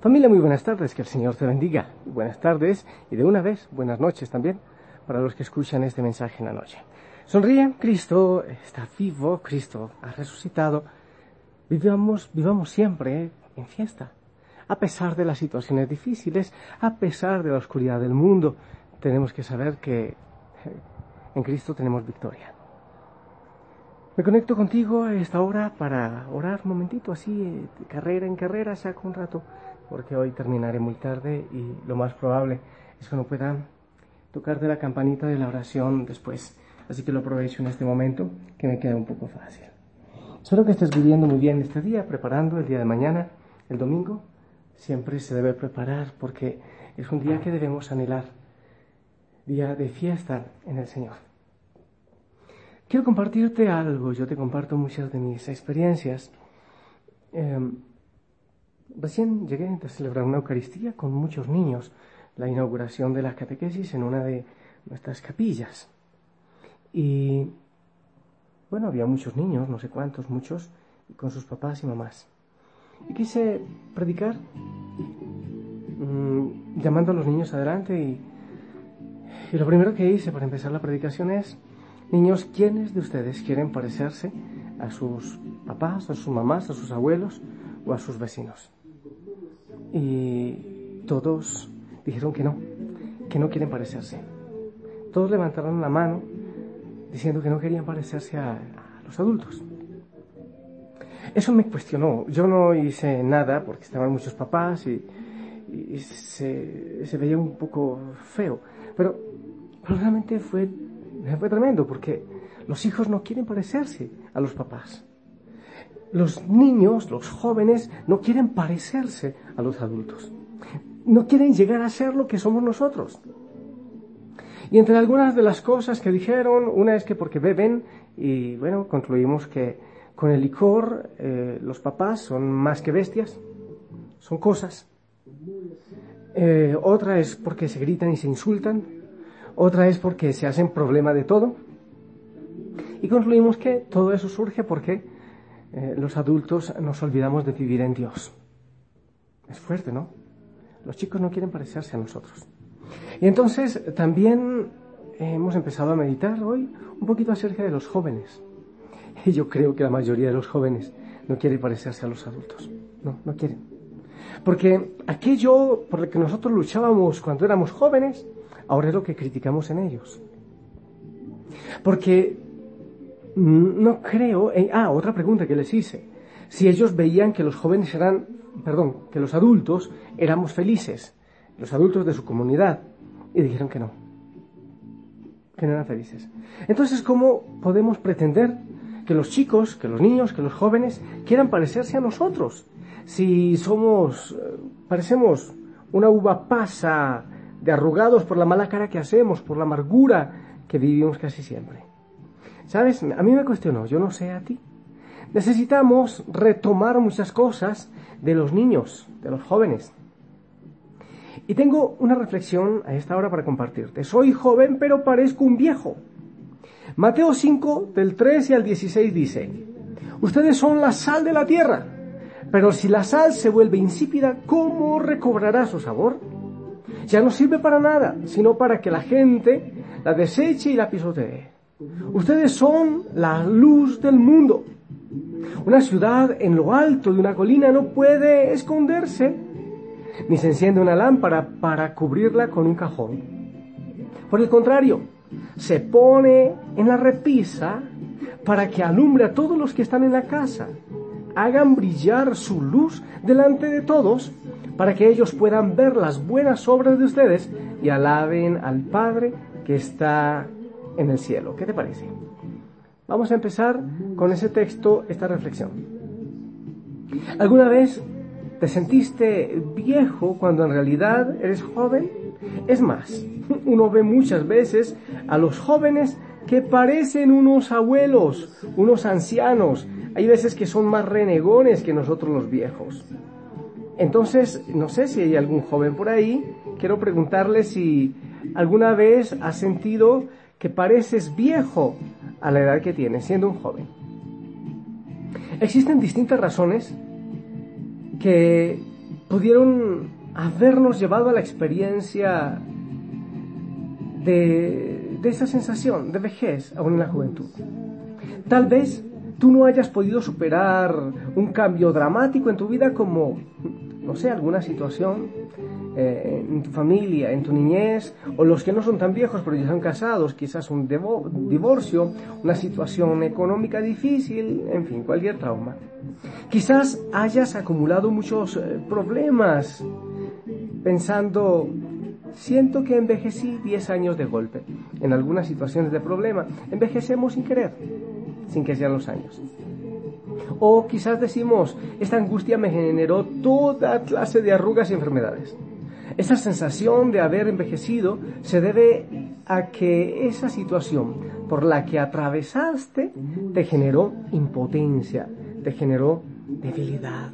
Familia, muy buenas tardes, que el Señor te bendiga. Buenas tardes y de una vez, buenas noches también para los que escuchan este mensaje en la noche. Sonríen, Cristo está vivo, Cristo ha resucitado. Vivamos, vivamos siempre en fiesta. A pesar de las situaciones difíciles, a pesar de la oscuridad del mundo, tenemos que saber que en Cristo tenemos victoria. Me conecto contigo a esta hora para orar un momentito, así, carrera en carrera, saco un rato porque hoy terminaré muy tarde y lo más probable es que no pueda tocarte la campanita de la oración después. Así que lo aprovecho en este momento, que me queda un poco fácil. Espero que estés viviendo muy bien este día, preparando el día de mañana, el domingo. Siempre se debe preparar porque es un día que debemos anhelar, día de fiesta en el Señor. Quiero compartirte algo, yo te comparto muchas de mis experiencias. Em, Recién llegué a celebrar una Eucaristía con muchos niños, la inauguración de la catequesis en una de nuestras capillas. Y bueno, había muchos niños, no sé cuántos, muchos, con sus papás y mamás. Y quise predicar mm, llamando a los niños adelante y, y lo primero que hice para empezar la predicación es, niños, ¿quiénes de ustedes quieren parecerse a sus papás, a sus mamás, a sus abuelos o a sus vecinos? Y todos dijeron que no, que no quieren parecerse. Todos levantaron la mano diciendo que no querían parecerse a, los adultos. Eso me cuestionó. Yo no hice nada porque estaban muchos papás y, se, veía un poco feo. Pero, realmente fue, fue tremendo porque los hijos no quieren parecerse a los papás los niños, los jóvenes, no quieren parecerse a los adultos. No quieren llegar a ser lo que somos nosotros. Y entre algunas de las cosas que dijeron, una es que porque beben, y bueno, concluimos que con el licor eh, los papás son más que bestias, son cosas. Eh, otra es porque se gritan y se insultan. Otra es porque se hacen problema de todo. Y concluimos que todo eso surge porque eh, los adultos nos olvidamos de vivir en Dios. Es fuerte, ¿no? Los chicos no quieren parecerse a nosotros. Y entonces también hemos empezado a meditar hoy un poquito acerca de los jóvenes. Y yo creo que la mayoría de los jóvenes no quiere parecerse a los adultos. No, no quieren. Porque aquello por lo que nosotros luchábamos cuando éramos jóvenes, ahora es lo que criticamos en ellos. Porque no creo. ah, otra pregunta que les hice. Si ellos veían que los jóvenes eran, perdón, que los adultos éramos felices, los adultos de su comunidad, y dijeron que no, que no eran felices. Entonces, ¿cómo podemos pretender que los chicos, que los niños, que los jóvenes quieran parecerse a nosotros? Si somos, eh, parecemos una uva pasa de arrugados por la mala cara que hacemos, por la amargura que vivimos casi siempre. ¿Sabes? A mí me cuestionó, yo no sé a ti. Necesitamos retomar muchas cosas de los niños, de los jóvenes. Y tengo una reflexión a esta hora para compartirte. Soy joven, pero parezco un viejo. Mateo 5, del 13 al 16 dice, Ustedes son la sal de la tierra, pero si la sal se vuelve insípida, ¿cómo recobrará su sabor? Ya no sirve para nada, sino para que la gente la deseche y la pisotee. Ustedes son la luz del mundo. Una ciudad en lo alto de una colina no puede esconderse, ni se enciende una lámpara para cubrirla con un cajón. Por el contrario, se pone en la repisa para que alumbre a todos los que están en la casa. Hagan brillar su luz delante de todos para que ellos puedan ver las buenas obras de ustedes y alaben al Padre que está en el cielo. ¿Qué te parece? Vamos a empezar con ese texto, esta reflexión. ¿Alguna vez te sentiste viejo cuando en realidad eres joven? Es más, uno ve muchas veces a los jóvenes que parecen unos abuelos, unos ancianos. Hay veces que son más renegones que nosotros los viejos. Entonces, no sé si hay algún joven por ahí. Quiero preguntarle si alguna vez has sentido que pareces viejo a la edad que tienes, siendo un joven. Existen distintas razones que pudieron habernos llevado a la experiencia de, esa sensación de vejez aún en la juventud. Tal vez tú no hayas podido superar un cambio dramático en tu vida como, no sé, alguna situación eh, en tu familia, en tu niñez, o los que no son tan viejos pero ya son casados, quizás un divorcio, una situación económica difícil, en fin, cualquier trauma. Quizás hayas acumulado muchos eh, problemas pensando, siento que envejecí 10 años de golpe. En algunas situaciones de problema, envejecemos sin querer, sin que sean los años. O quizás decimos, esta angustia me generó toda clase de arrugas y enfermedades. Esa sensación de haber envejecido se debe a que esa situación por la que atravesaste te generó impotencia, te generó debilidad.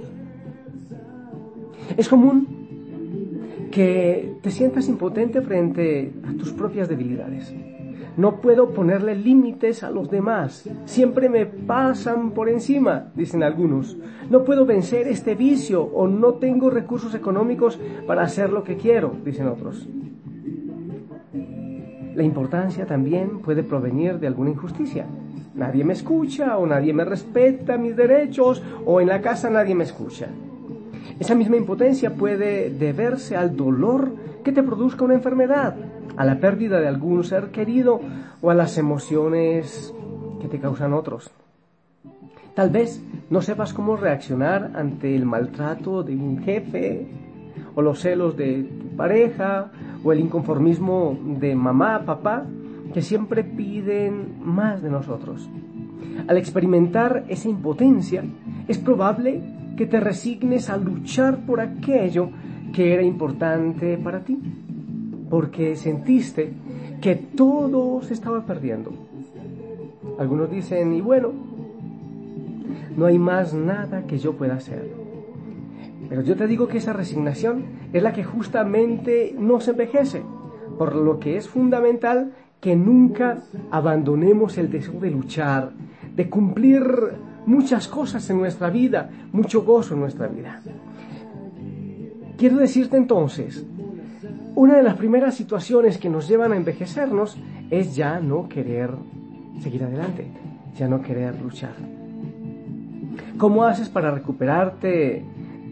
Es común que te sientas impotente frente a tus propias debilidades. No puedo ponerle límites a los demás. Siempre me pasan por encima, dicen algunos. No puedo vencer este vicio o no tengo recursos económicos para hacer lo que quiero, dicen otros. La importancia también puede provenir de alguna injusticia. Nadie me escucha o nadie me respeta mis derechos o en la casa nadie me escucha. Esa misma impotencia puede deberse al dolor que te produzca una enfermedad, a la pérdida de algún ser querido o a las emociones que te causan otros. Tal vez no sepas cómo reaccionar ante el maltrato de un jefe o los celos de tu pareja o el inconformismo de mamá, papá, que siempre piden más de nosotros. Al experimentar esa impotencia, es probable que te resignes a luchar por aquello que era importante para ti porque sentiste que todo se estaba perdiendo. Algunos dicen, y bueno, no hay más nada que yo pueda hacer. Pero yo te digo que esa resignación es la que justamente nos envejece, por lo que es fundamental que nunca abandonemos el deseo de luchar, de cumplir muchas cosas en nuestra vida, mucho gozo en nuestra vida. Quiero decirte entonces una de las primeras situaciones que nos llevan a envejecernos es ya no querer seguir adelante, ya no querer luchar. ¿Cómo haces para recuperarte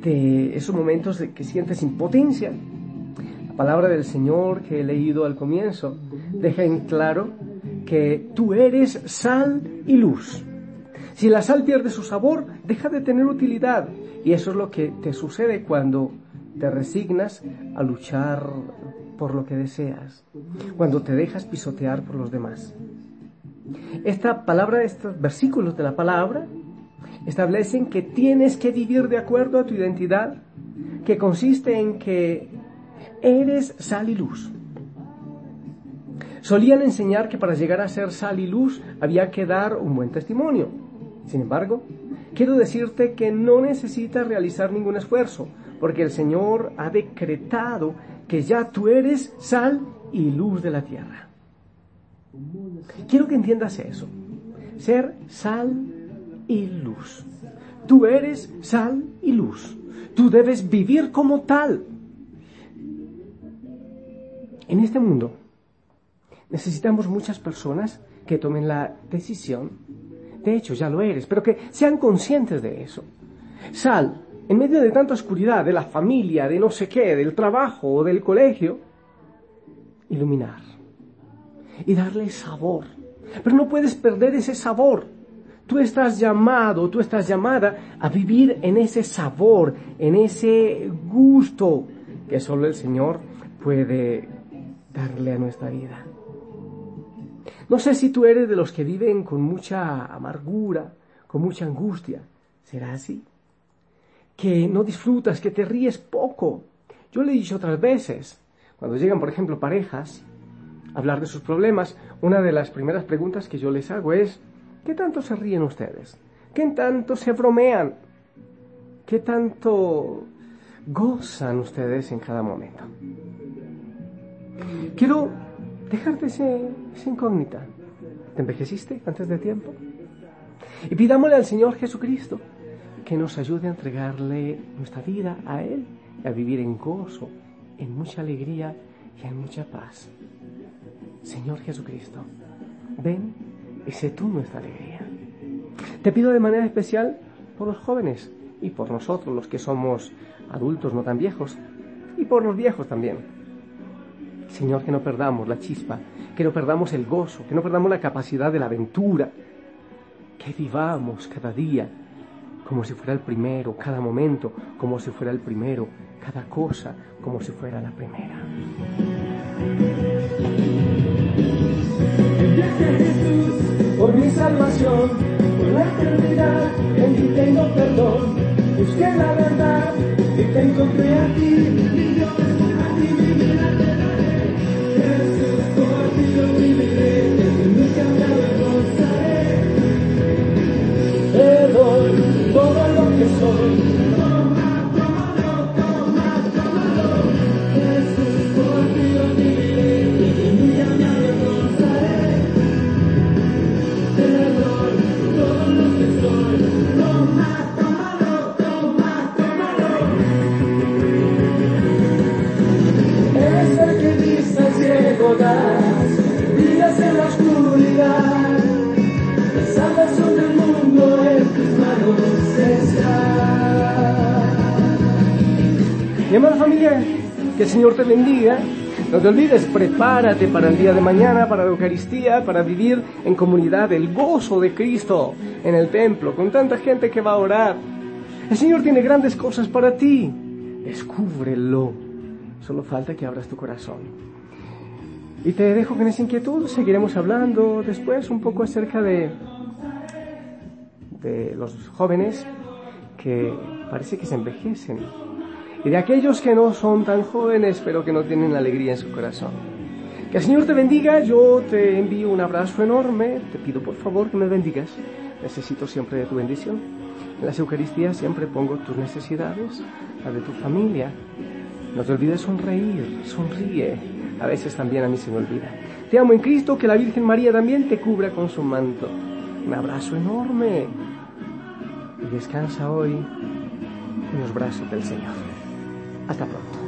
de esos momentos de que sientes impotencia? La palabra del Señor que he leído al comienzo deja en claro que tú eres sal y luz. Si la sal pierde su sabor, deja de tener utilidad. Y eso es lo que te sucede cuando te resignas a luchar por lo que deseas, cuando te dejas pisotear por los demás. Esta palabra, estos versículos de la palabra, establecen que tienes que vivir de acuerdo a tu identidad, que consiste en que eres sal y luz. Solían enseñar que para llegar a ser sal y luz había que dar un buen testimonio. Sin embargo, quiero decirte que no necesitas realizar ningún esfuerzo, porque el Señor ha decretado que ya tú eres sal y luz de la tierra. Quiero que entiendas eso. Ser sal y luz. Tú eres sal y luz. Tú debes vivir como tal. En este mundo necesitamos muchas personas que tomen la decisión. De hecho, ya lo eres, pero que sean conscientes de eso. Sal en medio de tanta oscuridad, de la familia, de no sé qué, del trabajo o del colegio, iluminar y darle sabor. Pero no puedes perder ese sabor. Tú estás llamado, tú estás llamada a vivir en ese sabor, en ese gusto que solo el Señor puede darle a nuestra vida. No sé si tú eres de los que viven con mucha amargura, con mucha angustia. ¿Será así? Que no disfrutas, que te ríes poco. Yo le he dicho otras veces, cuando llegan, por ejemplo, parejas a hablar de sus problemas, una de las primeras preguntas que yo les hago es, ¿qué tanto se ríen ustedes? ¿Qué tanto se bromean? ¿Qué tanto gozan ustedes en cada momento? Quiero dejarte ese, esa incógnita. ¿Te envejeciste antes de tiempo? Y pidámosle al Señor Jesucristo que nos ayude a entregarle nuestra vida a Él y a vivir en gozo, en mucha alegría y en mucha paz. Señor Jesucristo, ven y sé tú nuestra alegría. Te pido de manera especial por los jóvenes y por nosotros, los que somos adultos no tan viejos, y por los viejos también. Señor, que no perdamos la chispa, que no perdamos el gozo, que no perdamos la capacidad de la aventura, que vivamos cada día como si fuera el primero, cada momento como si fuera el primero, cada cosa como si fuera la primera. Mi amada familia, que el Señor te bendiga. No te olvides, prepárate para el día de mañana, para la Eucaristía, para vivir en comunidad el gozo de Cristo en el templo, con tanta gente que va a orar. El Señor tiene grandes cosas para ti. Descúbrelo. Solo falta que abras tu corazón. Y te dejo con esa inquietud. Seguiremos hablando después un poco acerca de, de los jóvenes que parece que se envejecen. Y de aquellos que no son tan jóvenes, pero que no tienen alegría en su corazón. Que el Señor te bendiga. Yo te envío un abrazo enorme. Te pido por favor que me bendigas. Necesito siempre de tu bendición. En las Eucaristías siempre pongo tus necesidades, la de tu familia. No te olvides sonreír, sonríe. A veces también a mí se me olvida. Te amo en Cristo, que la Virgen María también te cubra con su manto. Un abrazo enorme. Y descansa hoy en los brazos del Señor. Hasta pronto.